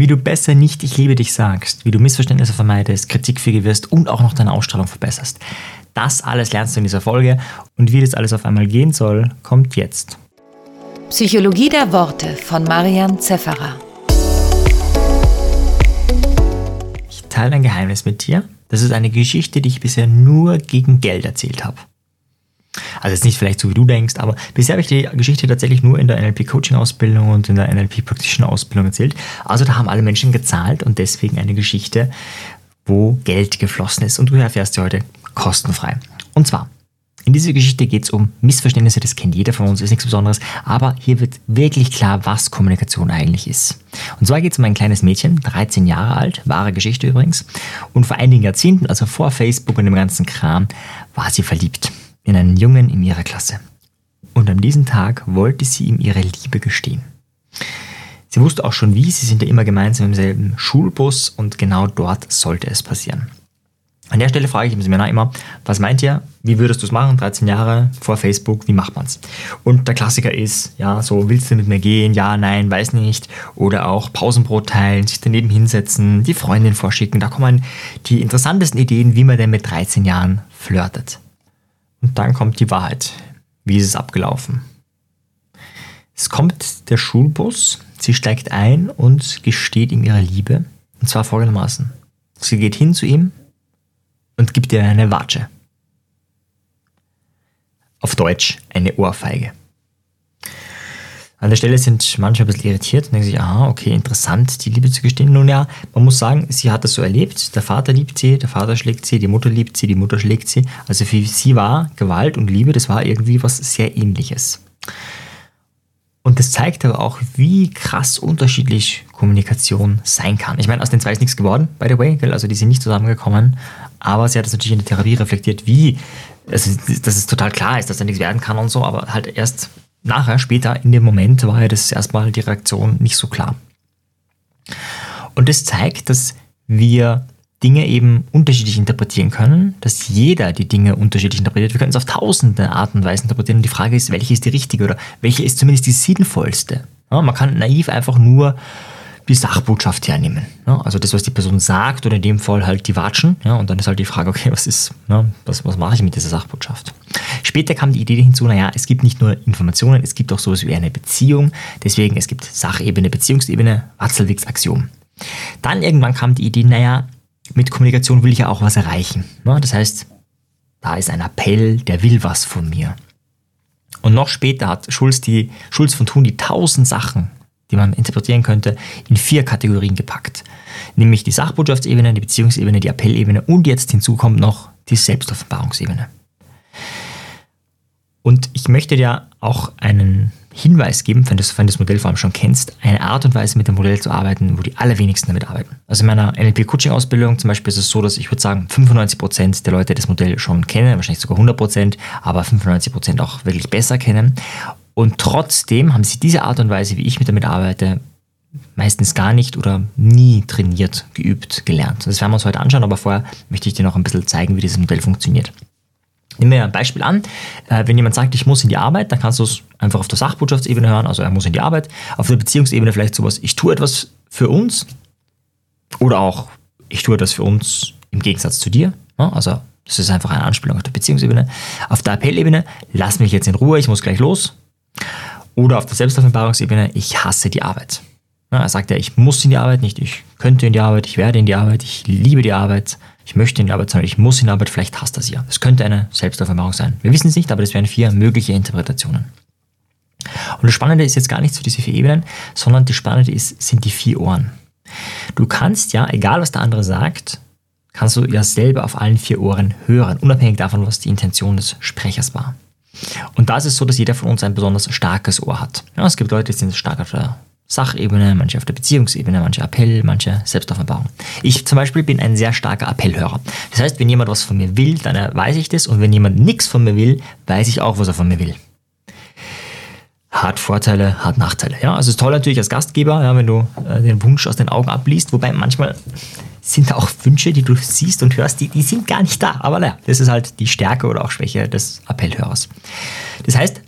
wie du besser nicht Ich liebe dich sagst, wie du Missverständnisse vermeidest, kritikfähig wirst und auch noch deine Ausstrahlung verbesserst. Das alles lernst du in dieser Folge und wie das alles auf einmal gehen soll, kommt jetzt. Psychologie der Worte von Marian Zefferer. Ich teile ein Geheimnis mit dir. Das ist eine Geschichte, die ich bisher nur gegen Geld erzählt habe. Also jetzt nicht vielleicht so wie du denkst, aber bisher habe ich die Geschichte tatsächlich nur in der NLP-Coaching-Ausbildung und in der NLP-praktischen-Ausbildung erzählt. Also da haben alle Menschen gezahlt und deswegen eine Geschichte, wo Geld geflossen ist. Und du erfährst sie heute kostenfrei. Und zwar, in dieser Geschichte geht es um Missverständnisse, das kennt jeder von uns, ist nichts Besonderes, aber hier wird wirklich klar, was Kommunikation eigentlich ist. Und zwar geht es um ein kleines Mädchen, 13 Jahre alt, wahre Geschichte übrigens, und vor einigen Jahrzehnten, also vor Facebook und dem ganzen Kram, war sie verliebt in einen Jungen in ihrer Klasse. Und an diesem Tag wollte sie ihm ihre Liebe gestehen. Sie wusste auch schon wie, sie sind ja immer gemeinsam im selben Schulbus und genau dort sollte es passieren. An der Stelle frage ich im immer, was meint ihr, wie würdest du es machen, 13 Jahre vor Facebook, wie macht man es? Und der Klassiker ist, ja, so, willst du mit mir gehen? Ja, nein, weiß nicht. Oder auch Pausenbrot teilen, sich daneben hinsetzen, die Freundin vorschicken. Da kommen die interessantesten Ideen, wie man denn mit 13 Jahren flirtet. Und dann kommt die Wahrheit. Wie ist es abgelaufen? Es kommt der Schulbus, sie steigt ein und gesteht ihm ihre Liebe. Und zwar folgendermaßen. Sie geht hin zu ihm und gibt ihr eine Watsche. Auf Deutsch eine Ohrfeige. An der Stelle sind manche ein bisschen irritiert und denken sich, aha, okay, interessant, die Liebe zu gestehen. Nun ja, man muss sagen, sie hat das so erlebt. Der Vater liebt sie, der Vater schlägt sie, die Mutter liebt sie, die Mutter schlägt sie. Also für sie war Gewalt und Liebe, das war irgendwie was sehr ähnliches. Und das zeigt aber auch, wie krass unterschiedlich Kommunikation sein kann. Ich meine, aus den zwei ist nichts geworden, by the way, also die sind nicht zusammengekommen, aber sie hat das natürlich in der Therapie reflektiert, wie, also, dass es total klar ist, dass da nichts werden kann und so, aber halt erst nachher, später, in dem Moment war ja das erstmal die Reaktion nicht so klar. Und das zeigt, dass wir Dinge eben unterschiedlich interpretieren können, dass jeder die Dinge unterschiedlich interpretiert. Wir können es auf tausende Arten und Weisen interpretieren und die Frage ist, welche ist die richtige oder welche ist zumindest die sinnvollste. Ja, man kann naiv einfach nur die Sachbotschaft hernehmen. Ja, also das, was die Person sagt oder in dem Fall halt die Watschen. Ja, und dann ist halt die Frage, okay, was ist, ja, was, was mache ich mit dieser Sachbotschaft? Später kam die Idee hinzu, naja, es gibt nicht nur Informationen, es gibt auch sowas wie eine Beziehung. Deswegen, es gibt Sachebene, Beziehungsebene, Watzelwigs Axiom. Dann irgendwann kam die Idee, naja, mit Kommunikation will ich ja auch was erreichen. Ne? Das heißt, da ist ein Appell, der will was von mir. Und noch später hat Schulz, die, Schulz von Thun die tausend Sachen, die man interpretieren könnte, in vier Kategorien gepackt. Nämlich die Sachbotschaftsebene, die Beziehungsebene, die Appellebene und jetzt hinzu kommt noch die Selbstoffenbarungsebene. Und ich möchte dir auch einen Hinweis geben, wenn du, wenn das Modell vor allem schon kennst, eine Art und Weise mit dem Modell zu arbeiten, wo die allerwenigsten damit arbeiten. Also in meiner NLP-Coaching-Ausbildung zum Beispiel ist es so, dass ich würde sagen, 95% der Leute das Modell schon kennen, wahrscheinlich sogar 100%, aber 95% auch wirklich besser kennen. Und trotzdem haben sie diese Art und Weise, wie ich mit damit arbeite, meistens gar nicht oder nie trainiert, geübt, gelernt. Das werden wir uns heute anschauen, aber vorher möchte ich dir noch ein bisschen zeigen, wie dieses Modell funktioniert. Nehmen wir ein Beispiel an. Äh, wenn jemand sagt, ich muss in die Arbeit, dann kannst du es einfach auf der Sachbotschaftsebene hören, also er muss in die Arbeit. Auf der Beziehungsebene vielleicht sowas, ich tue etwas für uns. Oder auch, ich tue etwas für uns im Gegensatz zu dir. Also das ist einfach eine Anspielung auf der Beziehungsebene. Auf der Appellebene, lass mich jetzt in Ruhe, ich muss gleich los. Oder auf der Selbstoffenbarungsebene, ich hasse die Arbeit. er sagt ja, ich muss in die Arbeit, nicht ich könnte in die Arbeit, ich werde in die Arbeit, ich liebe die Arbeit, ich möchte in die Arbeit, sondern ich muss in die Arbeit, vielleicht hasst das ja. Das könnte eine Selbstoffenbarung sein. Wir wissen es nicht, aber das wären vier mögliche Interpretationen. Und das Spannende ist jetzt gar nicht so diese vier Ebenen, sondern das Spannende ist, sind die vier Ohren. Du kannst ja, egal was der andere sagt, kannst du ja selber auf allen vier Ohren hören, unabhängig davon, was die Intention des Sprechers war. Und da ist es so, dass jeder von uns ein besonders starkes Ohr hat. Ja, es gibt Leute, die sind stark auf der Sachebene, manche auf der Beziehungsebene, manche Appell, manche Selbstoffenbarung. Ich zum Beispiel bin ein sehr starker Appellhörer. Das heißt, wenn jemand was von mir will, dann weiß ich das und wenn jemand nichts von mir will, weiß ich auch, was er von mir will. Hat Vorteile, hat Nachteile. Ja, also es ist toll natürlich als Gastgeber, ja, wenn du äh, den Wunsch aus den Augen abliest, wobei manchmal sind da auch Wünsche, die du siehst und hörst, die, die sind gar nicht da. Aber naja, das ist halt die Stärke oder auch Schwäche des Appellhörers. Das heißt,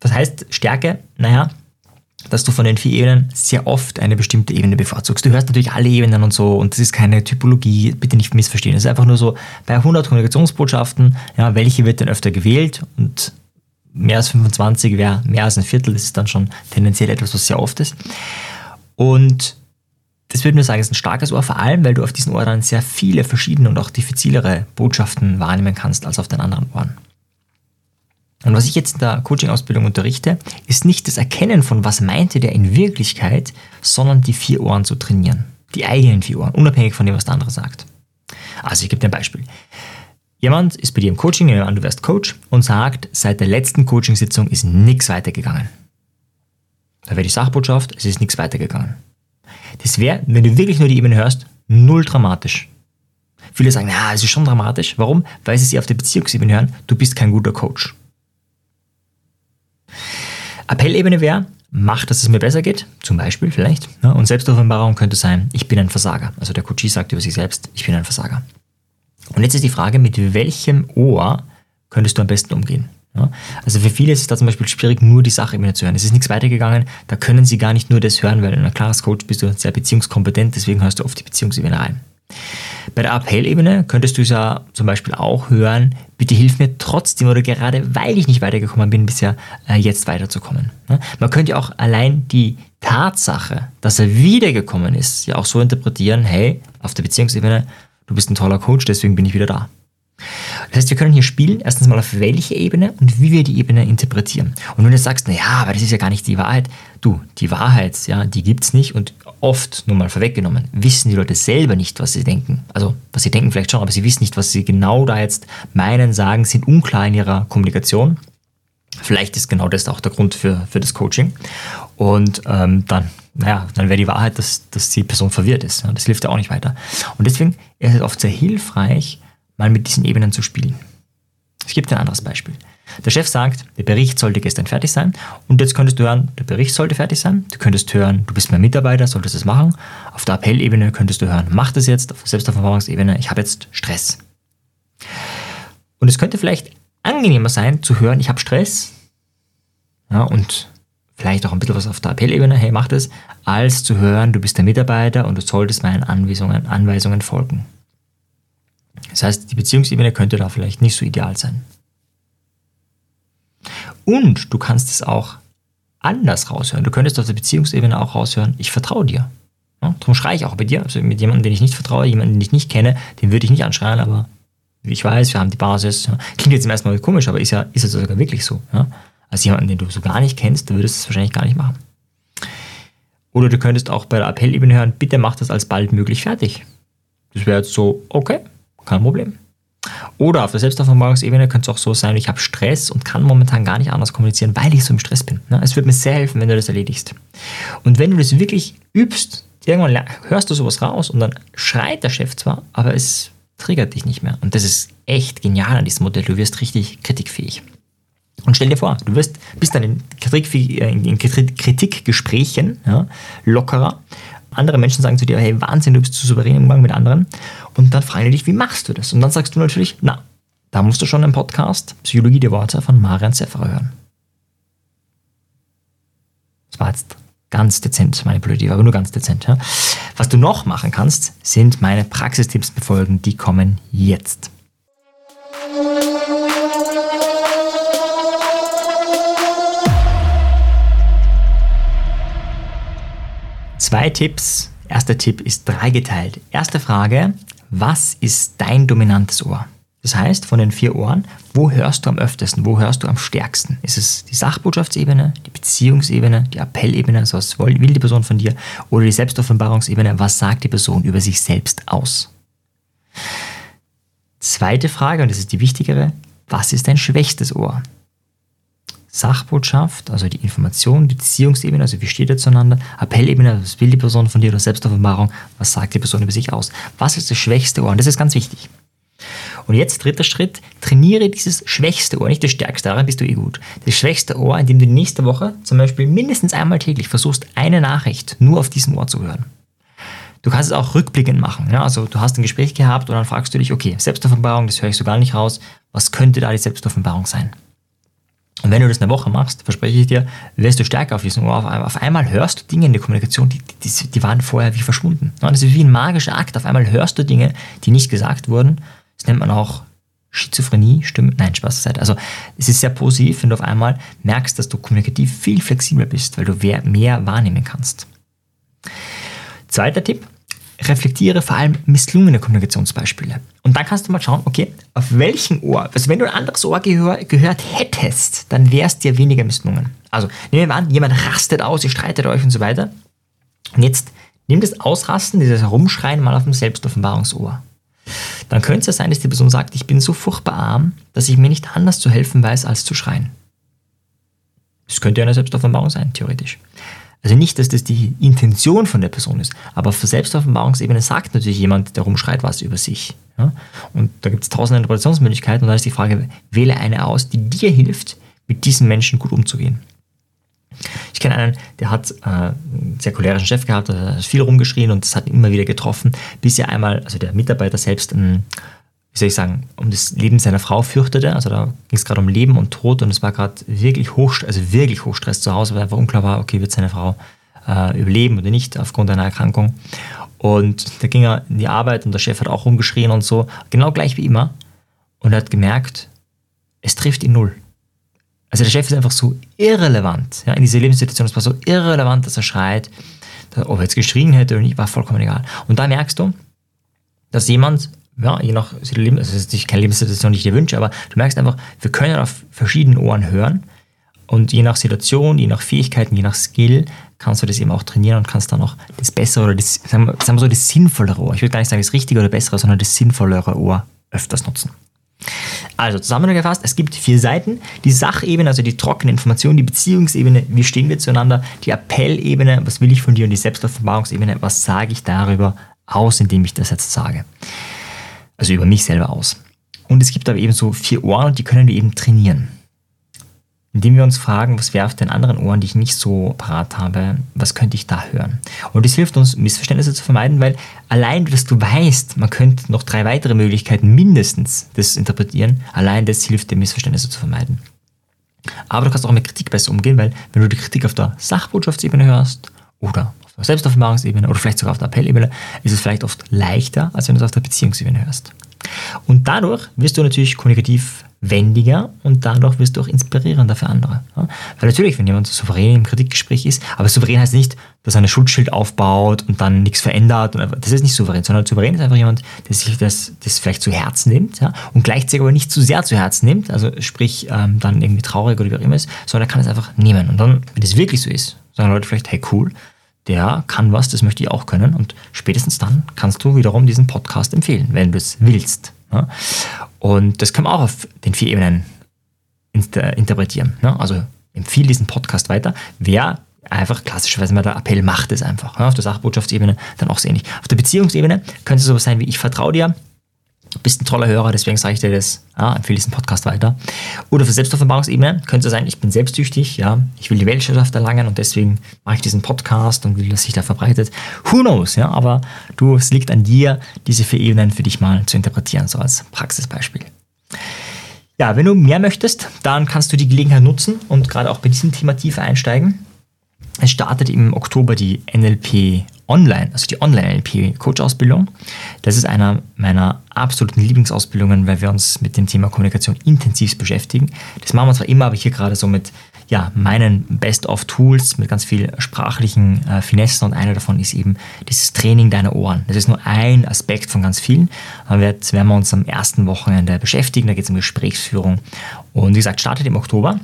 was heißt Stärke? Naja, dass du von den vier Ebenen sehr oft eine bestimmte Ebene bevorzugst. Du hörst natürlich alle Ebenen und so und das ist keine Typologie, bitte nicht missverstehen. Es ist einfach nur so, bei 100 Kommunikationsbotschaften, ja, welche wird denn öfter gewählt und mehr als 25 wäre mehr als ein Viertel, das ist dann schon tendenziell etwas, was sehr oft ist. Und das würde mir sagen, ist ein starkes Ohr, vor allem, weil du auf diesen Ohren sehr viele verschiedene und auch diffizilere Botschaften wahrnehmen kannst als auf den anderen Ohren. Und was ich jetzt in der Coaching-Ausbildung unterrichte, ist nicht das Erkennen von, was meinte der in Wirklichkeit, sondern die vier Ohren zu trainieren. Die eigenen vier Ohren, unabhängig von dem, was der andere sagt. Also ich gebe dir ein Beispiel. Jemand ist bei dir im Coaching, nehmen wir an, du wärst Coach, und sagt, seit der letzten Coachingsitzung ist nichts weitergegangen. Da wäre die Sachbotschaft, es ist nichts weitergegangen. Das wäre, wenn du wirklich nur die Ebene hörst, null dramatisch. Viele sagen, na, es ist schon dramatisch. Warum? Weil sie sich auf der Beziehungsebene hören, du bist kein guter Coach. Appellebene wäre, mach, dass es mir besser geht, zum Beispiel vielleicht. Ne? Und Selbstoffenbarung könnte sein, ich bin ein Versager. Also der Coachie sagt über sich selbst, ich bin ein Versager. Und jetzt ist die Frage, mit welchem Ohr könntest du am besten umgehen? Ja? Also für viele ist es da zum Beispiel schwierig, nur die Sachebene zu hören. Es ist nichts weitergegangen, da können sie gar nicht nur das hören, weil in klar als Coach bist du sehr beziehungskompetent, deswegen hörst du oft die Beziehungsebene rein. Bei der Appellebene könntest du es ja zum Beispiel auch hören, bitte hilf mir trotzdem oder gerade weil ich nicht weitergekommen bin bisher, äh, jetzt weiterzukommen. Man könnte ja auch allein die Tatsache, dass er wiedergekommen ist, ja auch so interpretieren, hey, auf der Beziehungsebene, du bist ein toller Coach, deswegen bin ich wieder da. Das heißt, wir können hier spielen, erstens mal auf welche Ebene und wie wir die Ebene interpretieren. Und wenn du sagst, naja, aber das ist ja gar nicht die Wahrheit, du, die Wahrheit, ja, die gibt es nicht und oft, nur mal vorweggenommen, wissen die Leute selber nicht, was sie denken. Also, was sie denken vielleicht schon, aber sie wissen nicht, was sie genau da jetzt meinen, sagen, sind unklar in ihrer Kommunikation. Vielleicht ist genau das auch der Grund für, für das Coaching. Und ähm, dann, naja, dann wäre die Wahrheit, dass, dass die Person verwirrt ist. Ja, das hilft ja auch nicht weiter. Und deswegen ist es oft sehr hilfreich, mal mit diesen Ebenen zu spielen. Gebe dir ein anderes Beispiel. Der Chef sagt, der Bericht sollte gestern fertig sein und jetzt könntest du hören, der Bericht sollte fertig sein. Du könntest hören, du bist mein Mitarbeiter, solltest es machen. Auf der Appellebene könntest du hören, mach das jetzt. Auf der Selbsterfahrungsebene, ich habe jetzt Stress. Und es könnte vielleicht angenehmer sein zu hören, ich habe Stress ja, und vielleicht auch ein bisschen was auf der Appellebene, hey, mach das, als zu hören, du bist der Mitarbeiter und du solltest meinen Anweisungen, Anweisungen folgen. Das heißt, die Beziehungsebene könnte da vielleicht nicht so ideal sein. Und du kannst es auch anders raushören. Du könntest auf der Beziehungsebene auch raushören, ich vertraue dir. Ja, darum schreie ich auch bei dir. Also mit jemandem, den ich nicht vertraue, jemanden, den ich nicht kenne, den würde ich nicht anschreien, aber ich weiß, wir haben die Basis. Ja. Klingt jetzt im ersten Mal komisch, aber ist ja, ist ja sogar wirklich so. Ja. Als jemanden, den du so gar nicht kennst, du würdest es wahrscheinlich gar nicht machen. Oder du könntest auch bei der Appellebene hören, bitte mach das als bald möglich fertig. Das wäre jetzt so, okay, kein Problem. Oder auf der Selbsterfahrungsebene könnte es auch so sein, ich habe Stress und kann momentan gar nicht anders kommunizieren, weil ich so im Stress bin. Ne? Es würde mir sehr helfen, wenn du das erledigst. Und wenn du das wirklich übst, irgendwann hörst du sowas raus und dann schreit der Chef zwar, aber es triggert dich nicht mehr. Und das ist echt genial an diesem Modell. Du wirst richtig kritikfähig. Und stell dir vor, du wirst, bist dann in, Kritik, in Kritikgesprächen ja, lockerer andere Menschen sagen zu dir, hey, Wahnsinn, du bist zu souverän im Umgang mit anderen. Und dann fragen die dich, wie machst du das? Und dann sagst du natürlich, na, da musst du schon einen Podcast Psychologie der Worte von Marian Zefferer hören. Das war jetzt ganz dezent manipulativ, aber nur ganz dezent. Ja? Was du noch machen kannst, sind meine Praxistipps befolgen, die kommen jetzt. Zwei Tipps. Erster Tipp ist dreigeteilt. Erste Frage, was ist dein dominantes Ohr? Das heißt, von den vier Ohren, wo hörst du am öftesten, wo hörst du am stärksten? Ist es die Sachbotschaftsebene, die Beziehungsebene, die Appellebene, also was will die Person von dir, oder die Selbstoffenbarungsebene, was sagt die Person über sich selbst aus? Zweite Frage, und das ist die wichtigere, was ist dein schwächstes Ohr? Sachbotschaft, also die Information, die Beziehungsebene, also wie steht er zueinander, Appellebene, was will die Person von dir oder Selbstoffenbarung, was sagt die Person über sich aus. Was ist das schwächste Ohr? Und das ist ganz wichtig. Und jetzt dritter Schritt, trainiere dieses schwächste Ohr, nicht das stärkste, daran bist du eh gut. Das schwächste Ohr, indem du nächste Woche zum Beispiel mindestens einmal täglich versuchst, eine Nachricht nur auf diesem Ohr zu hören. Du kannst es auch rückblickend machen. Ja? Also du hast ein Gespräch gehabt und dann fragst du dich, okay, Selbstoffenbarung, das höre ich so gar nicht raus. Was könnte da die Selbstoffenbarung sein? Und wenn du das eine Woche machst, verspreche ich dir, wirst du stärker auf diesem Ohr. Auf einmal, hörst du Dinge in der Kommunikation, die, die, die waren vorher wie verschwunden. Das ist wie ein magischer Akt. Auf einmal hörst du Dinge, die nicht gesagt wurden. Das nennt man auch Schizophrenie, Stimmen. Nein, Spaß beiseite. Also es ist sehr positiv, wenn du auf einmal merkst, dass du kommunikativ viel flexibler bist, weil du mehr wahrnehmen kannst. Zweiter Tipp, reflektiere vor allem misslungene Kommunikationsbeispiele. Und dann kannst du mal schauen, okay, auf welchem Ohr, also wenn du ein anderes Ohr gehör, gehört hättest, dann wäre es dir weniger misslungen. Also nehmen wir an, jemand rastet aus, ihr streitet euch und so weiter. Und jetzt nimm das Ausrasten, dieses Herumschreien mal auf dem Selbstoffenbarungsohr. Dann könnte es sein, dass die Person sagt, ich bin so furchtbar arm, dass ich mir nicht anders zu helfen weiß, als zu schreien. Das könnte ja eine Selbstoffenbarung sein, theoretisch. Also nicht, dass das die Intention von der Person ist, aber auf der Selbstoffenbarungsebene sagt natürlich jemand, der rumschreit, was über sich. Ja? Und da gibt es tausende Interpretationsmöglichkeiten und da ist die Frage, wähle eine aus, die dir hilft, mit diesen Menschen gut umzugehen. Ich kenne einen, der hat äh, einen sehr cholerischen Chef gehabt, der hat viel rumgeschrien und das hat ihn immer wieder getroffen, bis er einmal, also der Mitarbeiter selbst, ein, wie soll ich sagen, um das Leben seiner Frau fürchtete. Also da ging es gerade um Leben und Tod und es war gerade wirklich hoch, also wirklich Hochstress zu Hause, weil einfach unklar war, okay, wird seine Frau äh, überleben oder nicht aufgrund einer Erkrankung. Und da ging er in die Arbeit und der Chef hat auch rumgeschrien und so, genau gleich wie immer. Und er hat gemerkt, es trifft ihn null. Also der Chef ist einfach so irrelevant ja, in dieser Lebenssituation. Es war so irrelevant, dass er schreit. Ob er jetzt geschrien hätte oder nicht, war vollkommen egal. Und da merkst du, dass jemand ja, je nach Leben, also das ist keine Lebenssituation, die ich dir wünsche, aber du merkst einfach, wir können auf verschiedenen Ohren hören und je nach Situation, je nach Fähigkeiten, je nach Skill kannst du das eben auch trainieren und kannst dann auch das bessere oder das, sagen wir, sagen wir so, das sinnvollere Ohr, ich würde gar nicht sagen das richtige oder bessere, sondern das sinnvollere Ohr öfters nutzen. Also zusammengefasst, es gibt vier Seiten. Die Sachebene, also die trockene Information, die Beziehungsebene, wie stehen wir zueinander, die Appellebene, was will ich von dir und die Selbstoffenbarungsebene, was sage ich darüber aus, indem ich das jetzt sage also über mich selber aus. Und es gibt aber eben so vier Ohren und die können wir eben trainieren. Indem wir uns fragen, was wäre auf den anderen Ohren, die ich nicht so parat habe, was könnte ich da hören? Und das hilft uns, Missverständnisse zu vermeiden, weil allein, dass du weißt, man könnte noch drei weitere Möglichkeiten mindestens das interpretieren, allein das hilft dir, Missverständnisse zu vermeiden. Aber du kannst auch mit Kritik besser umgehen, weil wenn du die Kritik auf der Sachbotschaftsebene hörst oder der Selbstoffenbarungsebene oder vielleicht sogar auf der Appellebene, ist es vielleicht oft leichter, als wenn du es auf der Beziehungsebene hörst. Und dadurch wirst du natürlich kommunikativ wendiger und dadurch wirst du auch inspirierender für andere. Ja? Weil natürlich, wenn jemand souverän im Kritikgespräch ist, aber souverän heißt nicht, dass er ein Schutzschild aufbaut und dann nichts verändert. das ist nicht souverän, sondern souverän ist einfach jemand, der sich das, das vielleicht zu Herzen nimmt ja? und gleichzeitig aber nicht zu sehr zu Herzen nimmt, also sprich ähm, dann irgendwie traurig oder wie auch immer ist, sondern er kann es einfach nehmen. Und dann, wenn es wirklich so ist, sagen Leute vielleicht, hey cool, der kann was, das möchte ich auch können. Und spätestens dann kannst du wiederum diesen Podcast empfehlen, wenn du es willst. Und das kann man auch auf den vier Ebenen interpretieren. Also empfehle diesen Podcast weiter. Wer einfach klassischerweise mal der Appell macht es einfach. Auf der Sachbotschaftsebene dann auch sehr ähnlich. Auf der Beziehungsebene könnte es sowas sein wie ich vertraue dir, bist ein toller Hörer, deswegen sage ich dir das, ja, empfehle diesen Podcast weiter. Oder für Selbstoffenbarungsebene könnte es sein, ich bin selbstsüchtig, ja, ich will die Weltherrschaft erlangen und deswegen mache ich diesen Podcast und will, dass sich da verbreitet. Who knows, ja, aber du, es liegt an dir, diese vier Ebenen für dich mal zu interpretieren, so als Praxisbeispiel. Ja, wenn du mehr möchtest, dann kannst du die Gelegenheit nutzen und gerade auch bei diesem Thema tiefer einsteigen. Es startet im Oktober die NLP Online, also die Online-NLP-Coach-Ausbildung. Das ist einer meiner absoluten Lieblingsausbildungen, weil wir uns mit dem Thema Kommunikation intensiv beschäftigen. Das machen wir zwar immer, aber hier gerade so mit ja, meinen Best-of-Tools, mit ganz viel sprachlichen äh, Finessen und einer davon ist eben dieses Training deiner Ohren. Das ist nur ein Aspekt von ganz vielen. Da werden wir uns am ersten Wochenende beschäftigen, da geht es um Gesprächsführung. Und wie gesagt, startet im Oktober.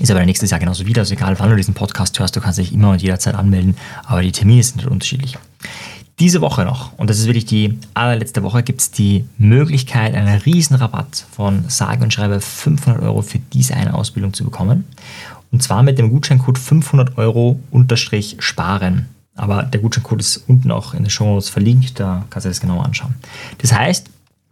Ist aber nächstes Jahr genauso wieder. Also egal, wann du diesen Podcast hörst, du kannst dich immer und jederzeit anmelden. Aber die Termine sind halt unterschiedlich. Diese Woche noch, und das ist wirklich die allerletzte Woche, gibt es die Möglichkeit, einen riesen Rabatt von sage und schreibe 500 Euro für diese eine Ausbildung zu bekommen. Und zwar mit dem Gutscheincode 500 Euro unterstrich sparen. Aber der Gutscheincode ist unten auch in den Show Notes verlinkt, da kannst du das genauer anschauen. Das heißt,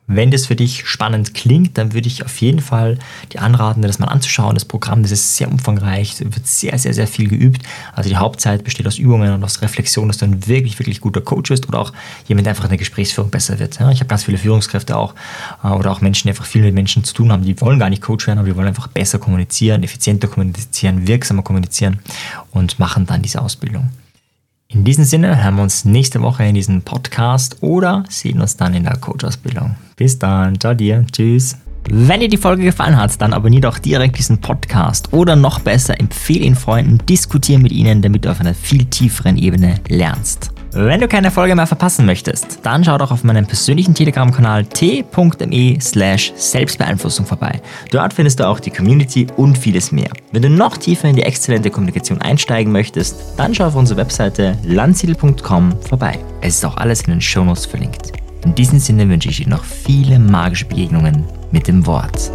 Wenn das für dich spannend klingt, dann würde ich auf jeden Fall dir anraten, das mal anzuschauen. Das Programm, das ist sehr umfangreich, wird sehr, sehr, sehr viel geübt. Also die Hauptzeit besteht aus Übungen und aus Reflexion, dass du ein wirklich, wirklich guter Coach bist oder auch jemand, der einfach in der Gesprächsführung besser wird. Ich habe ganz viele Führungskräfte auch äh, oder auch Menschen, die einfach viel mit Menschen zu tun haben, die wollen gar nicht Coach werden, aber die wollen einfach besser kommunizieren, effizienter kommunizieren, wirksamer kommunizieren und machen dann diese Ausbildung. In diesem Sinne hören wir uns nächste Woche in diesem Podcast oder sehen uns dann in der Coach-Ausbildung. Bis dann, ciao dir, tschüss. Wenn dir die Folge gefallen hat, dann abonniere doch direkt diesen Podcast oder noch besser, empfehle ihn Freunden, diskutiere mit ihnen, damit du auf einer viel tieferen Ebene lernst. Wenn du keine Folge mehr verpassen möchtest, dann schau doch auf meinem persönlichen Telegram-Kanal t.me slash Selbstbeeinflussung vorbei. Dort findest du auch die Community und vieles mehr. Wenn du noch tiefer in die exzellente Kommunikation einsteigen möchtest, dann schau auf unsere Webseite landsiedel.com vorbei. Es ist auch alles in den Shownotes verlinkt. In diesem Sinne wünsche ich dir noch viele magische Begegnungen mit dem Wort.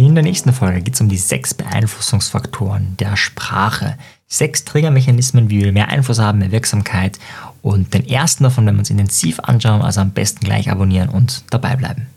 In der nächsten Folge geht es um die sechs Beeinflussungsfaktoren der Sprache. Sechs Triggermechanismen, wie wir mehr Einfluss haben, mehr Wirksamkeit. Und den ersten davon, wenn wir uns intensiv anschauen, also am besten gleich abonnieren und dabei bleiben.